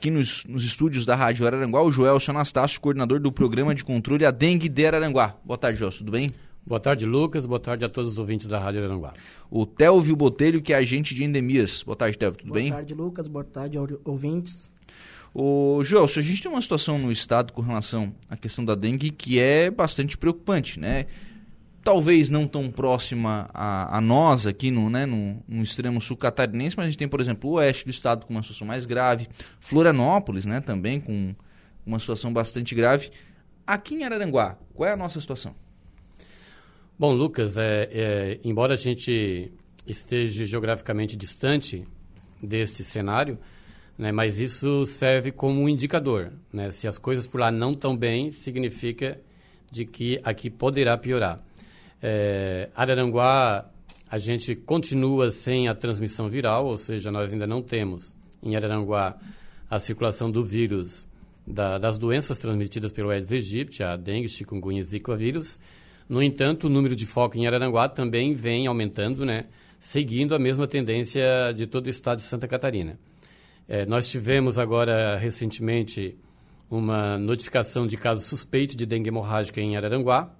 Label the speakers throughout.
Speaker 1: aqui nos, nos estúdios da Rádio Araranguá, o Joelson Anastácio, coordenador do programa de controle A Dengue de Araranguá. Boa tarde, Joelson, tudo bem?
Speaker 2: Boa tarde, Lucas. Boa tarde a todos os ouvintes da Rádio Araranguá.
Speaker 1: O Telvio Botelho, que é agente de endemias. Boa tarde, Telvio, tudo
Speaker 3: Boa
Speaker 1: bem?
Speaker 3: Boa tarde, Lucas. Boa tarde, ouvintes.
Speaker 1: O Joelson, a gente tem uma situação no estado com relação à questão da dengue que é bastante preocupante, né? Talvez não tão próxima a, a nós aqui no, né, no, no, extremo sul catarinense, mas a gente tem, por exemplo, o oeste do estado com uma situação mais grave, Florianópolis né, também com uma situação bastante grave. Aqui em Araranguá, qual é a nossa situação?
Speaker 2: Bom, Lucas, é, é, embora a gente esteja geograficamente distante deste cenário, né, mas isso serve como um indicador. Né? Se as coisas por lá não estão bem, significa de que aqui poderá piorar. É, Araranguá, a gente continua sem a transmissão viral, ou seja, nós ainda não temos em Araranguá a circulação do vírus da, das doenças transmitidas pelo Aedes aegypti, a dengue, chikungunya e zika vírus. No entanto, o número de foco em Araranguá também vem aumentando, né, seguindo a mesma tendência de todo o estado de Santa Catarina. É, nós tivemos agora, recentemente, uma notificação de caso suspeito de dengue hemorrágica em Araranguá,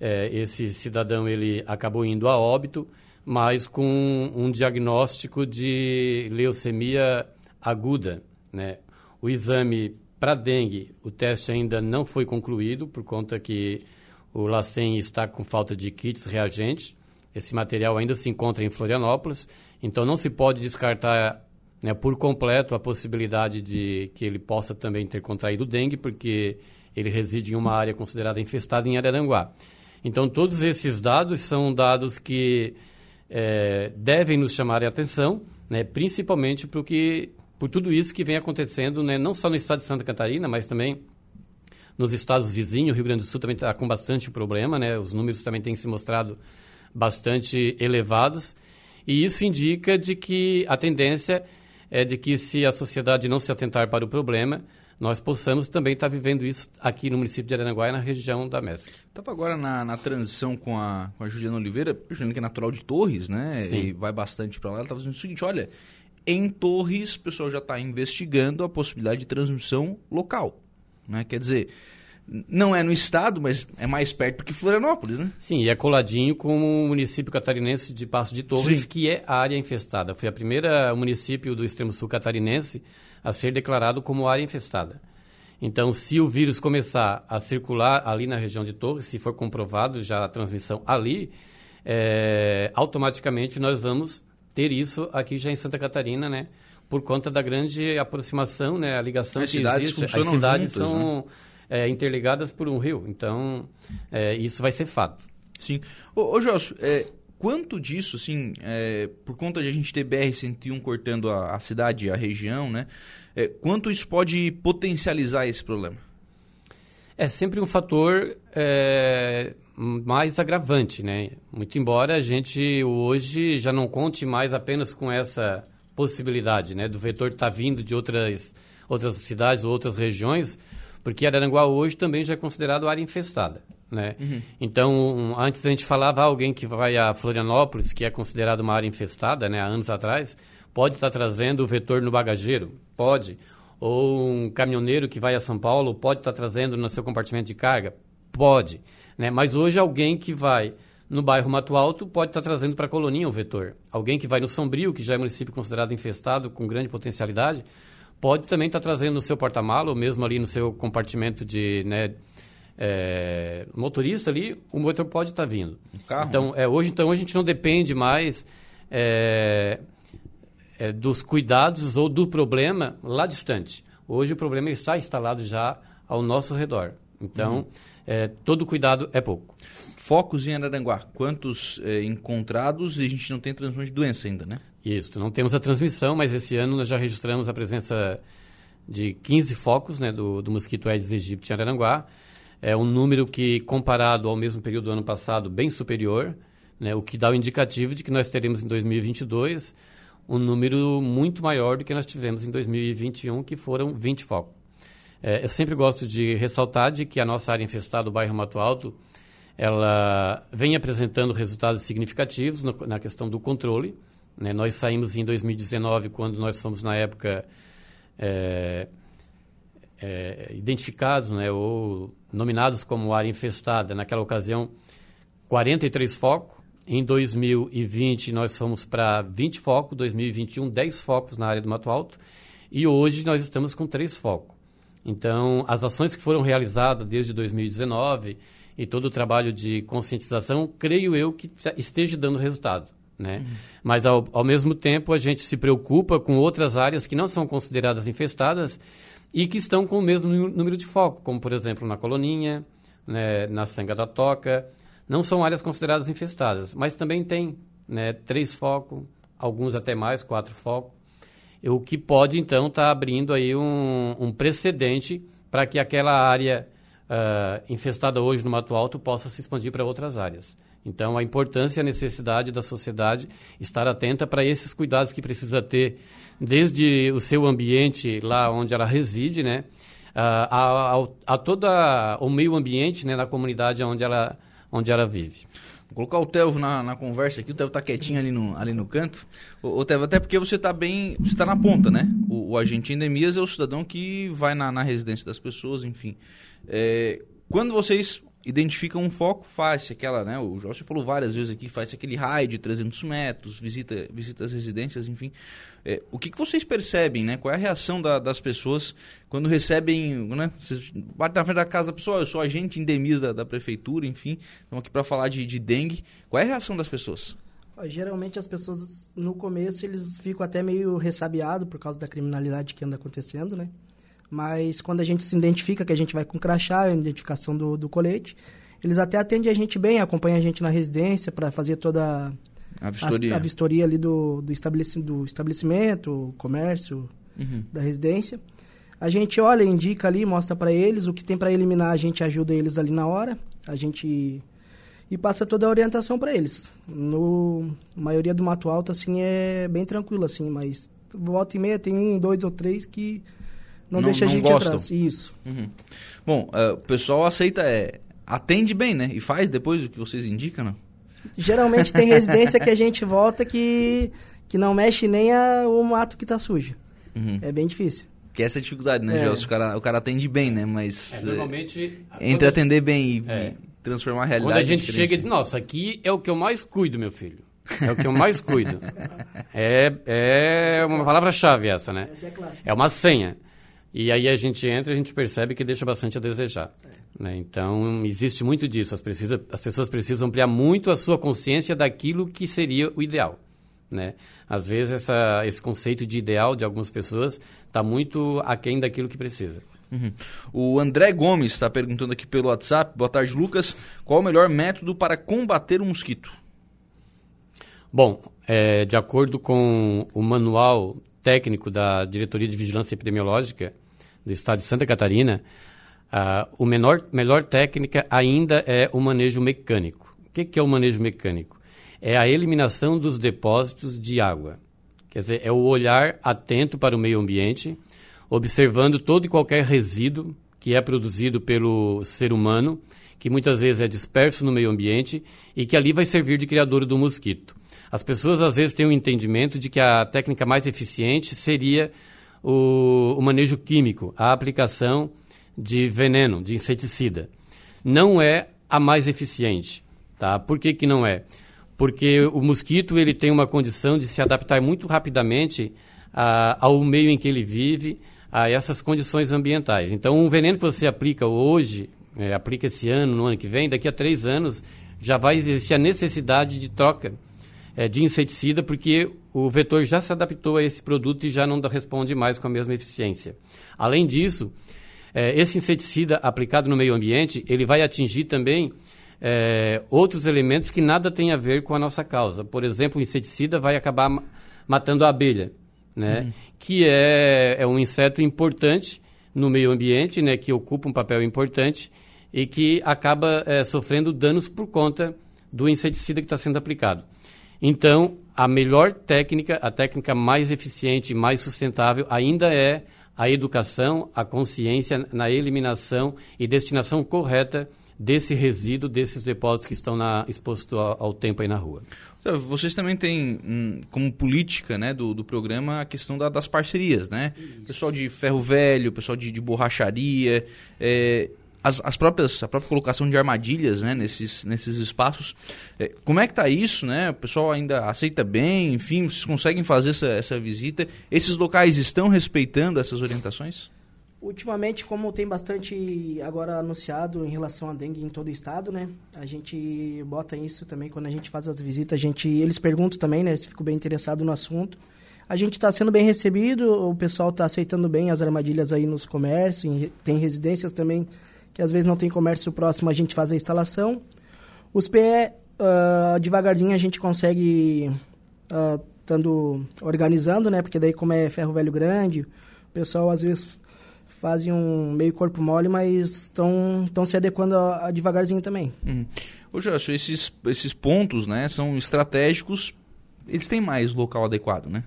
Speaker 2: é, esse cidadão ele acabou indo a óbito, mas com um diagnóstico de leucemia aguda. Né? O exame para dengue, o teste ainda não foi concluído, por conta que o LACEN está com falta de kits reagentes. Esse material ainda se encontra em Florianópolis, então não se pode descartar né, por completo a possibilidade de que ele possa também ter contraído dengue, porque ele reside em uma área considerada infestada em Araranguá. Então, todos esses dados são dados que é, devem nos chamar a atenção, né, principalmente porque, por tudo isso que vem acontecendo, né, não só no estado de Santa Catarina, mas também nos estados vizinhos. O Rio Grande do Sul também está com bastante problema, né, os números também têm se mostrado bastante elevados. E isso indica de que a tendência é de que, se a sociedade não se atentar para o problema, nós possamos também estar vivendo isso aqui no município de Aranaguá e na região da MESC.
Speaker 1: Estava agora na, na, transição com a, com a Juliana Oliveira, Juliana que é natural de Torres, né?
Speaker 2: Sim.
Speaker 1: E vai bastante para lá. Ela estava dizendo o seguinte, olha, em Torres o pessoal já está investigando a possibilidade de transmissão local. Né? Quer dizer, não é no estado, mas é mais perto que Florianópolis, né?
Speaker 2: Sim, e é coladinho com o município catarinense de Passo de Torres, Sim. que é área infestada. Foi a primeira município do extremo sul catarinense a ser declarado como área infestada. Então, se o vírus começar a circular ali na região de Torres, se for comprovado já a transmissão ali, é, automaticamente nós vamos ter isso aqui já em Santa Catarina, né? Por conta da grande aproximação, né? A ligação
Speaker 1: As
Speaker 2: que
Speaker 1: cidades
Speaker 2: existe.
Speaker 1: As
Speaker 2: cidades
Speaker 1: juntas,
Speaker 2: são
Speaker 1: né?
Speaker 2: é, interligadas por um rio. Então, é, isso vai ser fato.
Speaker 1: Sim. Ô, ô é, quanto disso, assim, é, por conta de a gente ter BR-101 cortando a, a, cidade, a região, né? É, quanto isso pode potencializar esse problema?
Speaker 2: É sempre um fator é, mais agravante, né? Muito embora a gente hoje já não conte mais apenas com essa possibilidade, né? Do vetor estar tá vindo de outras, outras cidades ou outras regiões, porque Araranguá hoje também já é considerado área infestada. Né? Uhum. Então, antes a gente falava alguém que vai a Florianópolis, que é considerado uma área infestada, né, há anos atrás, pode estar trazendo o vetor no bagageiro? Pode. Ou um caminhoneiro que vai a São Paulo pode estar trazendo no seu compartimento de carga? Pode. Né? Mas hoje alguém que vai no bairro Mato Alto pode estar trazendo para a Coloninha o vetor. Alguém que vai no Sombrio, que já é município considerado infestado, com grande potencialidade, pode também estar trazendo no seu porta-mala ou mesmo ali no seu compartimento de... Né, é, motorista ali, o motor pode estar tá vindo.
Speaker 1: Um
Speaker 2: então, é, hoje então a gente não depende mais é, é, dos cuidados ou do problema lá distante. Hoje o problema está instalado já ao nosso redor. Então, uhum. é, todo cuidado é pouco.
Speaker 1: Focos em Araranguá, quantos é, encontrados e a gente não tem transmissão de doença ainda, né?
Speaker 2: Isso, não temos a transmissão, mas esse ano nós já registramos a presença de 15 focos né, do, do mosquito Aedes aegypti em Araranguá. É um número que, comparado ao mesmo período do ano passado, bem superior, né, o que dá o indicativo de que nós teremos em 2022 um número muito maior do que nós tivemos em 2021, que foram 20 focos. É, eu sempre gosto de ressaltar de que a nossa área infestada, o bairro Mato Alto, ela vem apresentando resultados significativos no, na questão do controle. Né? Nós saímos em 2019, quando nós fomos, na época, é, é, identificados né, ou nominados como área infestada. Naquela ocasião, 43 focos. Em 2020, nós fomos para 20 focos. 2021, 10 focos na área do Mato Alto. E hoje nós estamos com 3 focos. Então, as ações que foram realizadas desde 2019 e todo o trabalho de conscientização, creio eu que esteja dando resultado. Né? Uhum. Mas, ao, ao mesmo tempo, a gente se preocupa com outras áreas que não são consideradas infestadas e que estão com o mesmo número de foco, como, por exemplo, na Coloninha, né, na Sanga da Toca. Não são áreas consideradas infestadas, mas também tem né, três focos, alguns até mais, quatro focos, o que pode, então, estar tá abrindo aí um, um precedente para que aquela área uh, infestada hoje no Mato Alto possa se expandir para outras áreas. Então, a importância e a necessidade da sociedade estar atenta para esses cuidados que precisa ter, desde o seu ambiente lá onde ela reside, né, a, a, a todo o meio ambiente né, na comunidade onde ela, onde ela vive.
Speaker 1: Vou colocar o Telvo na, na conversa aqui, o Telvo tá quietinho ali no, ali no canto. O, o Telvo, até porque você tá bem, você tá na ponta, né? O agente endemias é o cidadão que vai na, na residência das pessoas, enfim. É, quando vocês identificam um foco, faz aquela, né? O Jorge falou várias vezes aqui, faz aquele raio de 300 metros, visita, visita as residências, enfim. É, o que, que vocês percebem, né? Qual é a reação da, das pessoas quando recebem, né? Vocês batem na frente da casa da pessoa, eu sou agente endemista da, da prefeitura, enfim, estamos aqui para falar de, de dengue. Qual é a reação das pessoas?
Speaker 3: Geralmente as pessoas, no começo, eles ficam até meio ressabiados por causa da criminalidade que anda acontecendo, né? Mas quando a gente se identifica, que a gente vai com crachá, a identificação do, do colete, eles até atendem a gente bem, acompanham a gente na residência para fazer toda
Speaker 1: a vistoria,
Speaker 3: a, a vistoria ali do, do, estabelecimento, do estabelecimento, comércio uhum. da residência. A gente olha, indica ali, mostra para eles o que tem para eliminar, a gente ajuda eles ali na hora. A gente e passa toda a orientação para eles. No a maioria do Mato Alto assim é bem tranquilo assim, mas volta e meia tem um, dois ou três que não, não deixa não a gente gostam. atrás. Isso.
Speaker 1: Uhum. Bom, uh, o pessoal aceita, é, atende bem, né? E faz depois o que vocês indicam, não?
Speaker 3: Geralmente tem residência que a gente volta que, que não mexe nem a, o mato que está sujo. Uhum. É bem difícil.
Speaker 1: Que é essa dificuldade, né, é. O cara, o cara atende bem, né? Mas.
Speaker 2: É, normalmente.
Speaker 1: É, entre atender bem e, é. Transformar a realidade.
Speaker 2: Quando a gente chega e diz, nossa, aqui é o que eu mais cuido, meu filho. É o que eu mais cuido. é, é uma palavra-chave essa, né? Essa é, é uma senha. E aí a gente entra e a gente percebe que deixa bastante a desejar. É. Né? Então, existe muito disso. As, precisa, as pessoas precisam ampliar muito a sua consciência daquilo que seria o ideal. Né? Às vezes, essa, esse conceito de ideal de algumas pessoas está muito aquém daquilo que precisa.
Speaker 1: Uhum. O André Gomes está perguntando aqui pelo WhatsApp. Boa tarde, Lucas. Qual o melhor método para combater o mosquito?
Speaker 2: Bom, é, de acordo com o manual técnico da Diretoria de Vigilância Epidemiológica, do estado de Santa Catarina, uh, o menor, melhor técnica ainda é o manejo mecânico. O que, que é o manejo mecânico? É a eliminação dos depósitos de água. Quer dizer, é o olhar atento para o meio ambiente, observando todo e qualquer resíduo que é produzido pelo ser humano, que muitas vezes é disperso no meio ambiente e que ali vai servir de criador do mosquito. As pessoas às vezes têm o um entendimento de que a técnica mais eficiente seria o, o manejo químico, a aplicação de veneno, de inseticida. Não é a mais eficiente. Tá? Por que, que não é? Porque o mosquito ele tem uma condição de se adaptar muito rapidamente a, ao meio em que ele vive, a essas condições ambientais. Então, um veneno que você aplica hoje, é, aplica esse ano, no ano que vem, daqui a três anos, já vai existir a necessidade de troca é, de inseticida, porque o vetor já se adaptou a esse produto e já não responde mais com a mesma eficiência. Além disso, é, esse inseticida aplicado no meio ambiente, ele vai atingir também é, outros elementos que nada tem a ver com a nossa causa. Por exemplo, o inseticida vai acabar matando a abelha, né? Uhum. que é, é um inseto importante no meio ambiente, né? que ocupa um papel importante e que acaba é, sofrendo danos por conta do inseticida que está sendo aplicado. Então, a melhor técnica, a técnica mais eficiente, mais sustentável, ainda é a educação, a consciência na eliminação e destinação correta desse resíduo, desses depósitos que estão na, expostos ao, ao, tempo aí na rua.
Speaker 1: Então, vocês também têm, hum, como política né, do, do programa, a questão da, das parcerias, né? Isso. Pessoal de ferro velho, pessoal de, de borracharia, é, as, as próprias, a própria colocação de armadilhas né, nesses, nesses espaços. É, como é que está isso? Né? O pessoal ainda aceita bem? Enfim, vocês conseguem fazer essa, essa visita? Esses locais estão respeitando essas orientações?
Speaker 3: Ultimamente, como tem bastante agora anunciado em relação à dengue em todo o estado, né? A gente bota isso também quando a gente faz as visitas. A gente, eles perguntam também, né? Se ficam bem interessado no assunto. A gente está sendo bem recebido, o pessoal está aceitando bem as armadilhas aí nos comércios, tem residências também que às vezes não tem comércio próximo, a gente faz a instalação. Os PE, uh, ah, devagarzinho a gente consegue uh, organizando, né? Porque daí como é ferro velho grande, o pessoal às vezes fazem um meio corpo mole, mas estão se adequando a, a devagarzinho também.
Speaker 1: Uhum. Ô esses, esses pontos né, são estratégicos, eles têm mais local adequado, né?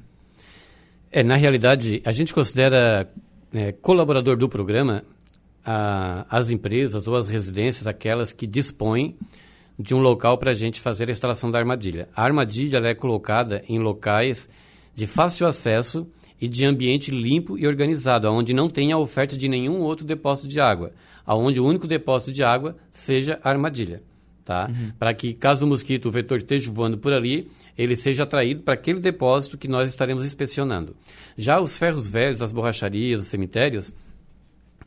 Speaker 2: É, na realidade, a gente considera é, colaborador do programa a, as empresas ou as residências, aquelas que dispõem de um local para a gente fazer a instalação da armadilha. A armadilha é colocada em locais de fácil acesso e de ambiente limpo e organizado, onde não tenha oferta de nenhum outro depósito de água, aonde o único depósito de água seja a armadilha. Tá? Uhum. Para que, caso o mosquito, o vetor esteja voando por ali, ele seja atraído para aquele depósito que nós estaremos inspecionando. Já os ferros velhos, as borracharias, os cemitérios,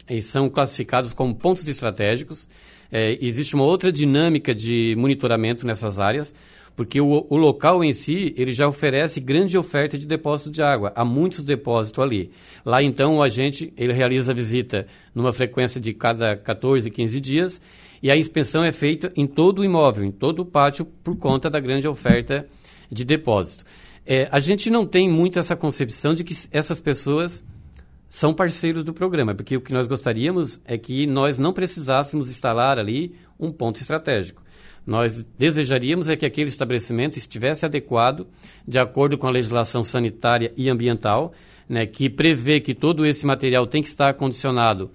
Speaker 2: eles são classificados como pontos estratégicos. É, existe uma outra dinâmica de monitoramento nessas áreas, porque o, o, local em si ele já oferece grande oferta de depósito de água, há muitos depósitos ali. Lá então o agente ele realiza a visita numa frequência de cada 14, 15 dias e a inspeção é feita em todo o imóvel, em todo o pátio, por conta da grande oferta de depósito. É, a gente não tem muito essa concepção de que essas pessoas são parceiros do programa, porque o que nós gostaríamos é que nós não precisássemos instalar ali um ponto estratégico. Nós desejaríamos é que aquele estabelecimento estivesse adequado de acordo com a legislação sanitária e ambiental, né, que prevê que todo esse material tem que estar condicionado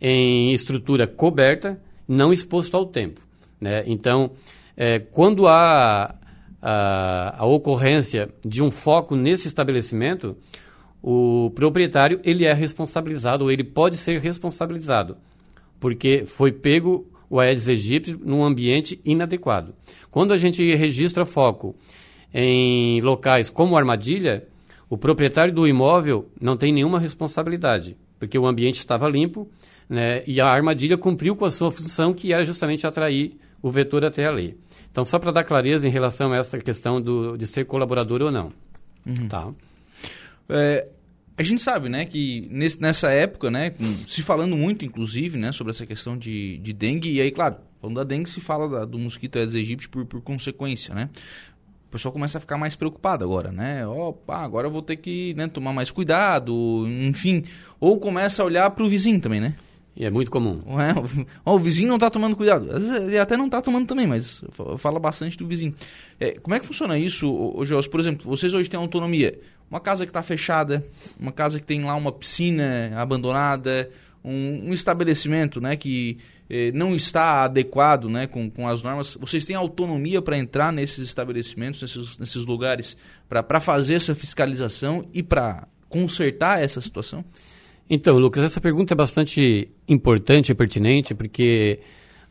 Speaker 2: em estrutura coberta, não exposto ao tempo. Né? Então, é, quando há a, a ocorrência de um foco nesse estabelecimento, o proprietário ele é responsabilizado, ou ele pode ser responsabilizado, porque foi pego o Aedes aegypti num ambiente inadequado. Quando a gente registra foco em locais como armadilha, o proprietário do imóvel não tem nenhuma responsabilidade, porque o ambiente estava limpo né, e a armadilha cumpriu com a sua função, que era justamente atrair o vetor até ali. Então, só para dar clareza em relação a essa questão do, de ser colaborador ou não. Uhum. Tá?
Speaker 1: É, a gente sabe, né, que nesse, nessa época, né, se falando muito, inclusive, né, sobre essa questão de, de dengue, e aí, claro, falando da dengue, se fala da, do mosquito Aedes aegypti por, por consequência, né? O pessoal começa a ficar mais preocupado agora, né? Opa, agora eu vou ter que né, tomar mais cuidado, enfim. Ou começa a olhar para o vizinho também, né?
Speaker 2: E é muito comum.
Speaker 1: É, o, o, vizinho não está tomando cuidado. Às vezes ele até não está tomando também, mas fala bastante do vizinho. É, como é que funciona isso, hoje? Por exemplo, vocês hoje têm autonomia uma casa que está fechada, uma casa que tem lá uma piscina abandonada, um, um estabelecimento né, que eh, não está adequado né, com, com as normas, vocês têm autonomia para entrar nesses estabelecimentos, nesses, nesses lugares, para fazer essa fiscalização e para consertar essa situação?
Speaker 2: Então, Lucas, essa pergunta é bastante importante e pertinente, porque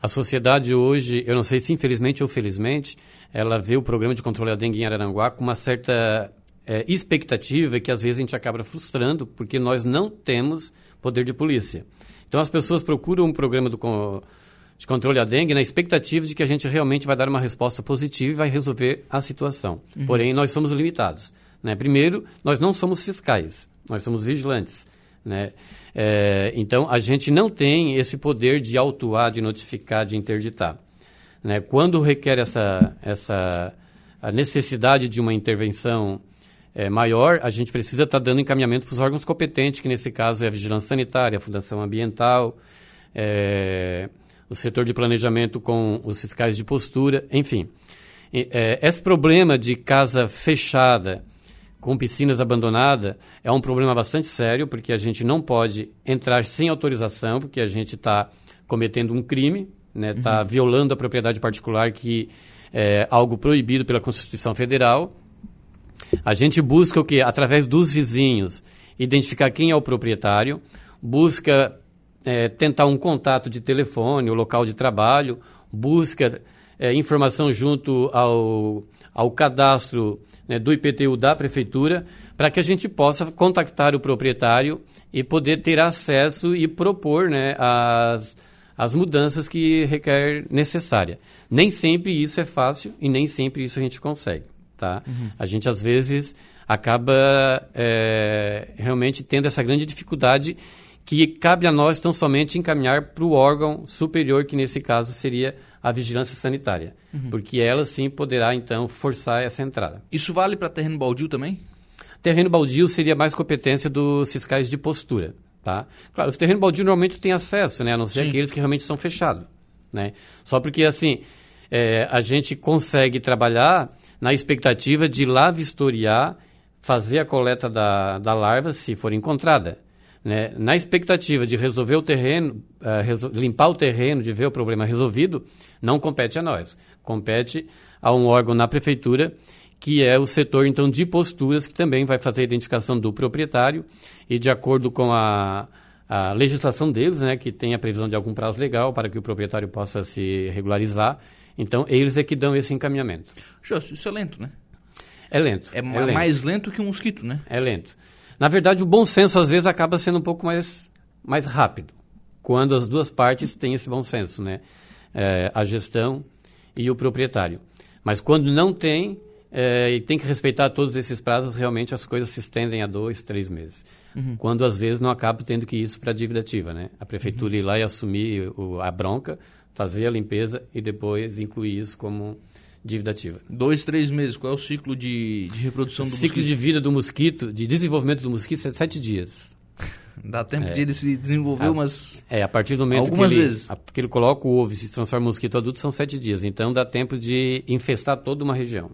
Speaker 2: a sociedade hoje, eu não sei se infelizmente ou felizmente, ela vê o programa de controle da dengue em Araranguá com uma certa é, expectativa que às vezes a gente acaba frustrando porque nós não temos poder de polícia. Então as pessoas procuram um programa do, de controle da dengue na expectativa de que a gente realmente vai dar uma resposta positiva e vai resolver a situação. Uhum. Porém, nós somos limitados. Né? Primeiro, nós não somos fiscais, nós somos vigilantes. Né? É, então, a gente não tem esse poder de autuar, de notificar, de interditar. Né? Quando requer essa, essa a necessidade de uma intervenção é, maior, a gente precisa estar tá dando encaminhamento para os órgãos competentes, que nesse caso é a Vigilância Sanitária, a Fundação Ambiental, é, o setor de planejamento com os fiscais de postura, enfim. É, esse problema de casa fechada, com piscinas abandonadas, é um problema bastante sério, porque a gente não pode entrar sem autorização, porque a gente está cometendo um crime, né? Está uhum. violando a propriedade particular, que é algo proibido pela Constituição Federal. A gente busca o que? Através dos vizinhos, identificar quem é o proprietário, busca é, tentar um contato de telefone, o local de trabalho, busca é, informação junto ao, ao cadastro né, do IPTU da prefeitura, para que a gente possa contactar o proprietário e poder ter acesso e propor né, as, as mudanças que requer necessária. Nem sempre isso é fácil e nem sempre isso a gente consegue. Tá? Uhum. A gente, às vezes, acaba é, realmente tendo essa grande dificuldade que cabe a nós tão somente encaminhar para o órgão superior, que nesse caso seria a vigilância sanitária, uhum. porque ela sim poderá então forçar essa entrada.
Speaker 1: Isso vale para terreno baldio também?
Speaker 2: Terreno baldio seria mais competência dos fiscais de postura, tá? Claro, os terrenos baldio normalmente têm acesso, né, a não ser sim. aqueles que realmente são fechados, né? Só porque assim é, a gente consegue trabalhar na expectativa de lá vistoriar, fazer a coleta da, da larva se for encontrada. Né? Na expectativa de resolver o terreno, uh, limpar o terreno, de ver o problema resolvido, não compete a nós. Compete a um órgão na prefeitura, que é o setor então de posturas, que também vai fazer a identificação do proprietário e de acordo com a, a legislação deles, né, que tem a previsão de algum prazo legal para que o proprietário possa se regularizar. Então, eles é que dão esse encaminhamento.
Speaker 1: Justo, isso é lento, né?
Speaker 2: É lento.
Speaker 1: É, é lento. mais lento que um mosquito, né?
Speaker 2: É lento. Na verdade, o bom senso às vezes acaba sendo um pouco mais, mais rápido, quando as duas partes têm esse bom senso, né? É, a gestão e o proprietário. Mas quando não tem, é, e tem que respeitar todos esses prazos, realmente as coisas se estendem a dois, três meses. Uhum. Quando às vezes não acaba tendo que ir isso para a dívida ativa, né? A prefeitura uhum. ir lá e assumir o, a bronca, fazer a limpeza e depois incluir isso como dívida ativa.
Speaker 1: Dois, três meses. Qual é o ciclo de, de reprodução do
Speaker 2: ciclo
Speaker 1: mosquito?
Speaker 2: de vida do mosquito, de desenvolvimento do mosquito, é sete dias.
Speaker 1: Dá tempo é. de ele se desenvolver
Speaker 2: a,
Speaker 1: umas.
Speaker 2: É, a partir do momento
Speaker 1: Algumas
Speaker 2: que, ele,
Speaker 1: vezes.
Speaker 2: A, que ele coloca o ovo e se transforma em mosquito adulto, são sete dias. Então dá tempo de infestar toda uma região.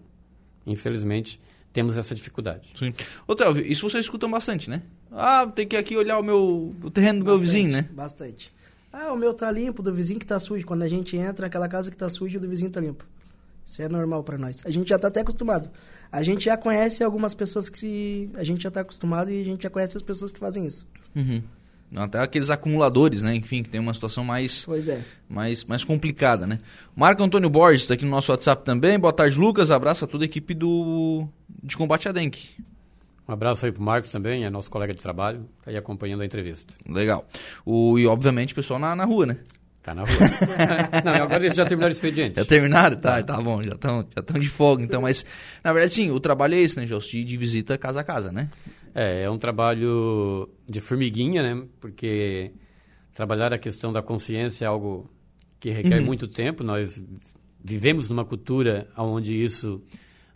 Speaker 2: Infelizmente, temos essa dificuldade.
Speaker 1: Sim. Ô, Telvio, isso vocês escutam bastante, né? Ah, tem que aqui olhar o meu o terreno do bastante, meu vizinho, né?
Speaker 3: Bastante. Ah, o meu tá limpo, do vizinho que tá sujo. Quando a gente entra, aquela casa que tá suja, o do vizinho tá limpo. Isso é normal para nós. A gente já está até acostumado. A gente já conhece algumas pessoas que a gente já está acostumado e a gente já conhece as pessoas que fazem isso.
Speaker 1: Uhum. Até aqueles acumuladores, né? Enfim, que tem uma situação mais,
Speaker 3: pois é.
Speaker 1: mais, mais complicada, né? Marco Antônio Borges está aqui no nosso WhatsApp também. Boa tarde, Lucas. Abraço a toda a equipe do de combate a dengue.
Speaker 2: Um abraço aí pro Marcos também, é nosso colega de trabalho, tá aí acompanhando a entrevista.
Speaker 1: Legal. O, e obviamente o pessoal na, na rua, né?
Speaker 2: Tá na rua. não, agora eles já terminaram o expediente.
Speaker 1: Já terminaram? Tá, tá bom, já estão já de folga. Então, mas, na verdade, sim, o trabalho é esse, né, Jost? De, de visita casa a casa, né?
Speaker 2: É, é um trabalho de formiguinha, né? Porque trabalhar a questão da consciência é algo que requer uhum. muito tempo. Nós vivemos numa cultura onde isso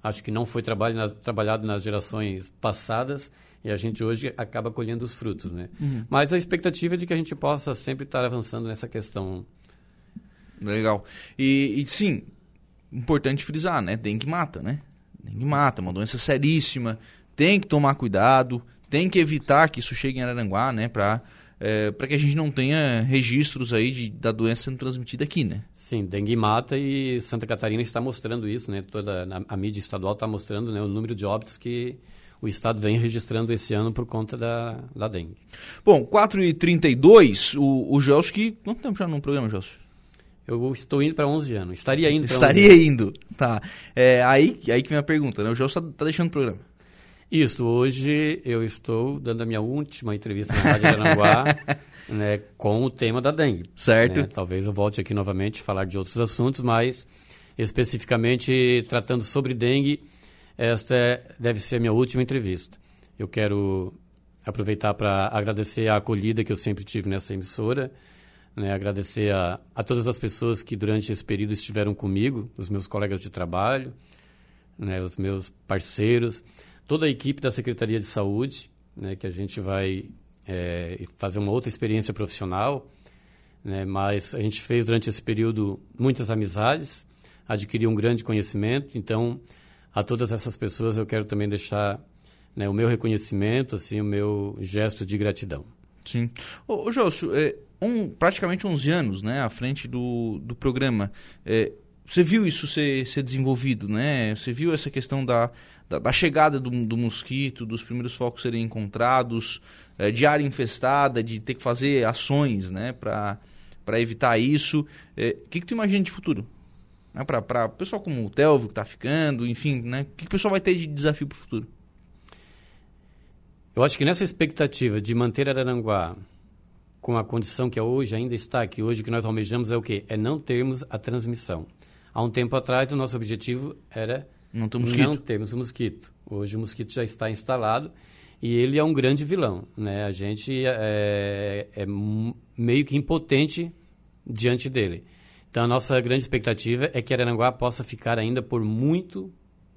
Speaker 2: acho que não foi trabalho, trabalhado nas gerações passadas e a gente hoje acaba colhendo os frutos, né? Uhum. Mas a expectativa é de que a gente possa sempre estar avançando nessa questão.
Speaker 1: Legal. E, e sim, importante frisar, né? Dengue mata, né? Dengue mata, uma doença seríssima. Tem que tomar cuidado, tem que evitar que isso chegue em Araranguá, né? Para é, para que a gente não tenha registros aí de, da doença sendo transmitida aqui, né?
Speaker 2: Sim, dengue mata e Santa Catarina está mostrando isso, né? Toda a, mídia estadual está mostrando né, o número de óbitos que o Estado vem registrando esse ano por conta da, da dengue.
Speaker 1: Bom, 4h32, o, o. Quanto tempo já no programa, Gelson?
Speaker 2: Eu estou indo para 11 anos. Estaria indo
Speaker 1: Estaria indo, tá. É, aí, aí que vem a pergunta, né? O Gelson está tá deixando o programa.
Speaker 2: Isso, hoje eu estou dando a minha última entrevista na Rádio Aranguá né, com o tema da dengue.
Speaker 1: Certo.
Speaker 2: Né? Talvez eu volte aqui novamente falar de outros assuntos, mas especificamente tratando sobre dengue, esta deve ser a minha última entrevista. Eu quero aproveitar para agradecer a acolhida que eu sempre tive nessa emissora, né, agradecer a, a todas as pessoas que durante esse período estiveram comigo, os meus colegas de trabalho, né, os meus parceiros, toda a equipe da Secretaria de Saúde, né, que a gente vai é, fazer uma outra experiência profissional, né, mas a gente fez durante esse período muitas amizades, adquiriu um grande conhecimento, então a todas essas pessoas eu quero também deixar né, o meu reconhecimento, assim, o meu gesto de gratidão.
Speaker 1: Sim. Ô, ô Jôcio, é, um, praticamente 11 anos né, à frente do, do programa. É, você viu isso ser, ser desenvolvido, né? Você viu essa questão da, da, da chegada do, do, mosquito, dos primeiros focos serem encontrados, é, de área infestada, de ter que fazer ações né, para evitar isso. O é, que, que tu imagina de futuro? Né, para pessoal como o Telvio que está ficando, enfim, né? O que, que o pessoal vai ter de desafio para o futuro?
Speaker 2: Eu acho que nessa expectativa de manter Araranguá com a condição que é hoje ainda está, que hoje o que nós almejamos é o quê? É não termos a transmissão. Há um tempo atrás, o nosso objetivo era
Speaker 1: não, ter mosquito.
Speaker 2: não termos mosquito. Hoje o mosquito já está instalado e ele é um grande vilão. Né? A gente é, é meio que impotente diante dele. Então, a nossa grande expectativa é que Araranguá possa ficar ainda por muito,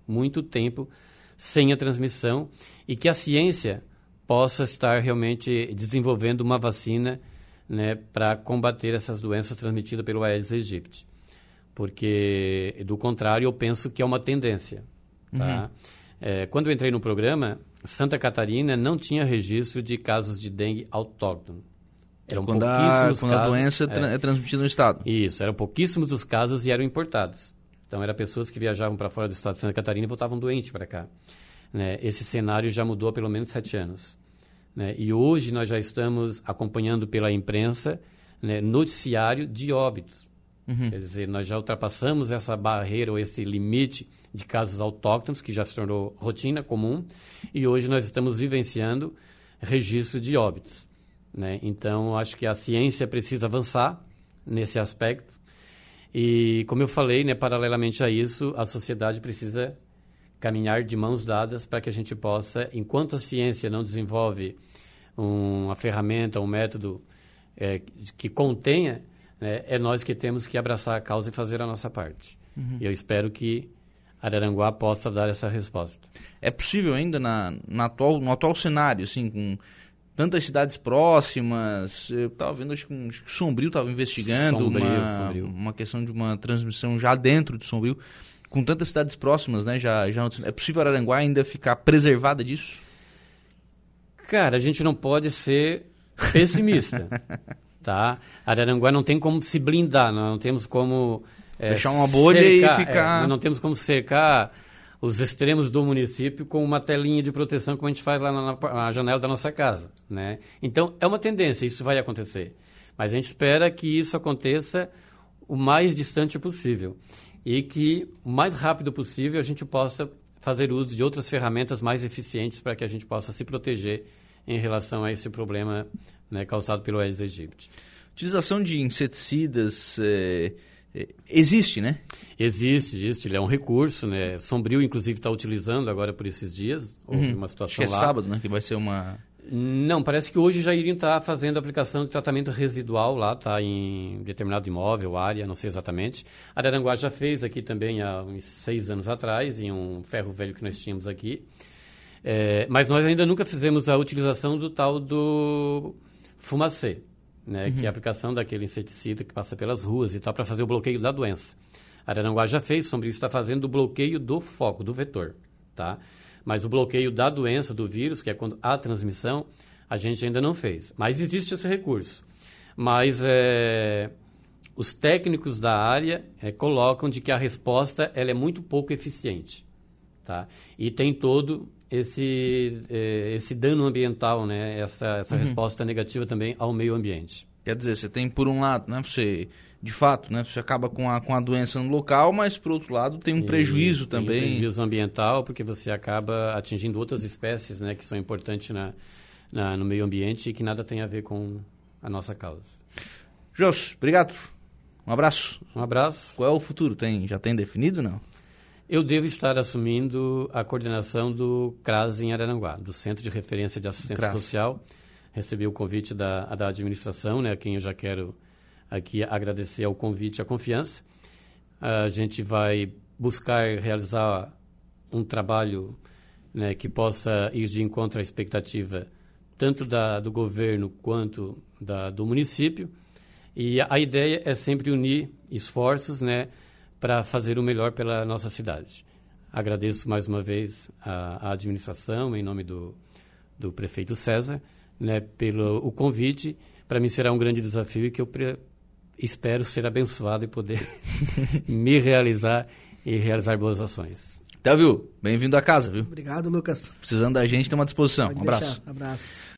Speaker 2: muito tempo sem a transmissão e que a ciência possa estar realmente desenvolvendo uma vacina né, para combater essas doenças transmitidas pelo Aedes aegypti. Porque, do contrário, eu penso que é uma tendência. Tá? Uhum. É, quando eu entrei no programa, Santa Catarina não tinha registro de casos de dengue autóctono.
Speaker 1: Eram quando pouquíssimos a, quando casos, a doença é, é transmitida no estado.
Speaker 2: Isso, eram pouquíssimos os casos e eram importados. Então, eram pessoas que viajavam para fora do estado de Santa Catarina e voltavam doentes para cá. Né? Esse cenário já mudou há pelo menos sete anos. Né? E hoje nós já estamos acompanhando pela imprensa né, noticiário de óbitos. Uhum. Quer dizer, nós já ultrapassamos essa barreira ou esse limite de casos autóctonos, que já se tornou rotina comum, e hoje nós estamos vivenciando registro de óbitos. Né? Então, acho que a ciência precisa avançar nesse aspecto. E, como eu falei, né, paralelamente a isso, a sociedade precisa caminhar de mãos dadas para que a gente possa, enquanto a ciência não desenvolve uma ferramenta, um método é, que contenha, né, é nós que temos que abraçar a causa e fazer a nossa parte. Uhum. E eu espero que Araranguá possa dar essa resposta.
Speaker 1: É possível ainda na, na atual, no atual cenário, assim, com tantas cidades próximas, eu estava vendo, acho que, acho que Sombrio estava investigando
Speaker 2: Sombrio,
Speaker 1: uma,
Speaker 2: Sombrio.
Speaker 1: uma questão de uma transmissão já dentro de Sombrio com tantas cidades próximas, né? Já, já é possível Araranguá ainda ficar preservada disso?
Speaker 2: Cara, a gente não pode ser pessimista, tá? Araranguá não tem como se blindar, não temos como
Speaker 1: é, fechar uma bolha cercar, e ficar.
Speaker 2: É, não temos como cercar os extremos do município com uma telinha de proteção como a gente faz lá na, na janela da nossa casa, né? Então é uma tendência, isso vai acontecer, mas a gente espera que isso aconteça o mais distante possível e que o mais rápido possível a gente possa fazer uso de outras ferramentas mais eficientes para que a gente possa se proteger em relação a esse problema né, causado pelo Aedes aegypti.
Speaker 1: Utilização de inseticidas é, é, existe, né?
Speaker 2: Existe, existe. Ele é um recurso, né? Sombrio, inclusive, está utilizando agora por esses dias. Houve uhum. uma situação
Speaker 1: Acho que é
Speaker 2: lá.
Speaker 1: sábado, né? Que vai ser uma
Speaker 2: não, parece que hoje já iriam estar fazendo aplicação de tratamento residual lá, tá em determinado imóvel, área, não sei exatamente. A Araranguá já fez aqui também há uns seis anos atrás, em um ferro velho que nós tínhamos aqui. É, mas nós ainda nunca fizemos a utilização do tal do fumacê, né, uhum. que é a aplicação daquele inseticida que passa pelas ruas e tal, para fazer o bloqueio da doença. A Araranguá já fez, Sombrio está fazendo o bloqueio do foco, do vetor, tá? Mas o bloqueio da doença, do vírus, que é quando há transmissão, a gente ainda não fez. Mas existe esse recurso. Mas é, os técnicos da área é, colocam de que a resposta ela é muito pouco eficiente. Tá? E tem todo esse, é, esse dano ambiental, né? essa, essa uhum. resposta negativa também ao meio ambiente.
Speaker 1: Quer dizer, você tem por um lado, né, você de fato, né? Você acaba com a, com a doença no local, mas por outro lado tem um prejuízo
Speaker 2: tem
Speaker 1: também.
Speaker 2: Um prejuízo ambiental, porque você acaba atingindo outras espécies, né, que são importantes na, na, no meio ambiente e que nada tem a ver com a nossa causa.
Speaker 1: Jos, obrigado. Um abraço.
Speaker 2: Um abraço.
Speaker 1: Qual é o futuro? Tem, já tem definido, não?
Speaker 2: Eu devo estar assumindo a coordenação do CRAS em Araranguá, do Centro de Referência de Assistência CRAS. Social. Recebi o convite da, da administração, né, a quem eu já quero aqui agradecer ao convite e a confiança. A gente vai buscar realizar um trabalho né, que possa ir de encontro à expectativa tanto da, do governo quanto da, do município. E a, a ideia é sempre unir esforços né, para fazer o melhor pela nossa cidade. Agradeço mais uma vez a, a administração, em nome do, do prefeito César, né, pelo o convite. Para mim será um grande desafio e que eu pre... espero ser abençoado e poder me realizar e realizar boas ações.
Speaker 1: Tá, viu? Bem-vindo à casa, viu?
Speaker 3: Obrigado, Lucas.
Speaker 1: Precisando da gente, estamos à disposição.
Speaker 3: Pode
Speaker 1: um abraço.
Speaker 3: Deixar. Abraço.